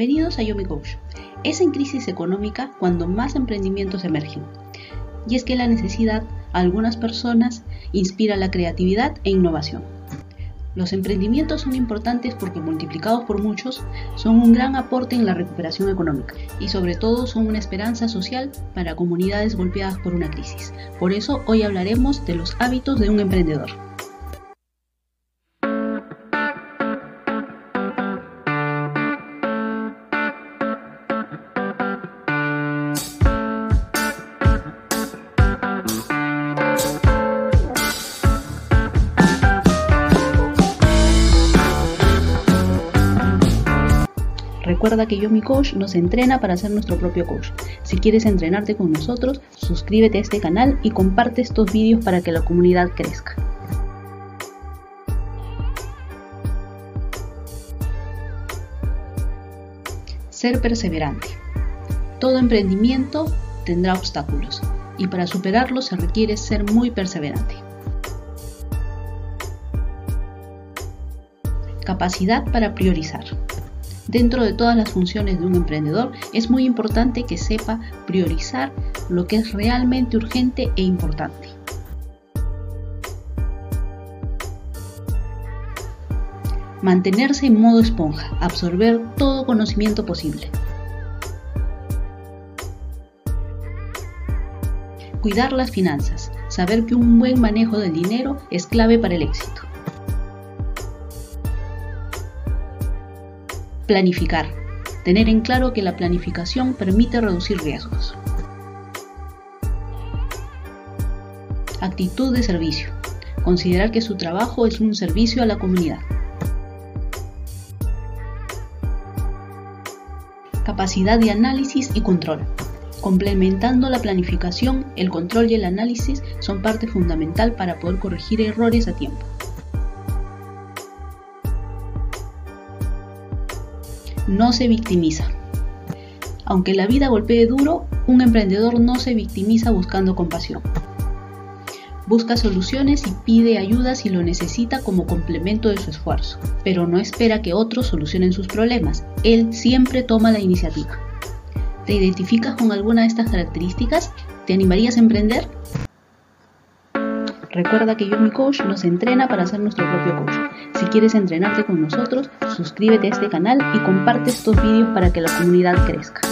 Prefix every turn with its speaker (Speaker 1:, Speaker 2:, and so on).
Speaker 1: Bienvenidos a Yomi Coach. Es en crisis económica cuando más emprendimientos emergen. Y es que la necesidad a algunas personas inspira la creatividad e innovación. Los emprendimientos son importantes porque multiplicados por muchos son un gran aporte en la recuperación económica y sobre todo son una esperanza social para comunidades golpeadas por una crisis. Por eso hoy hablaremos de los hábitos de un emprendedor. Recuerda que Yo Mi Coach nos entrena para ser nuestro propio coach. Si quieres entrenarte con nosotros, suscríbete a este canal y comparte estos vídeos para que la comunidad crezca. Ser perseverante. Todo emprendimiento tendrá obstáculos y para superarlos se requiere ser muy perseverante. Capacidad para priorizar. Dentro de todas las funciones de un emprendedor es muy importante que sepa priorizar lo que es realmente urgente e importante. Mantenerse en modo esponja, absorber todo conocimiento posible. Cuidar las finanzas, saber que un buen manejo del dinero es clave para el éxito. Planificar. Tener en claro que la planificación permite reducir riesgos. Actitud de servicio. Considerar que su trabajo es un servicio a la comunidad. Capacidad de análisis y control. Complementando la planificación, el control y el análisis son parte fundamental para poder corregir errores a tiempo. No se victimiza. Aunque la vida golpee duro, un emprendedor no se victimiza buscando compasión. Busca soluciones y pide ayuda si lo necesita como complemento de su esfuerzo, pero no espera que otros solucionen sus problemas. Él siempre toma la iniciativa. ¿Te identificas con alguna de estas características? ¿Te animarías a emprender? Recuerda que Yo Mi Coach nos entrena para ser nuestro propio coach. Si quieres entrenarte con nosotros, suscríbete a este canal y comparte estos vídeos para que la comunidad crezca.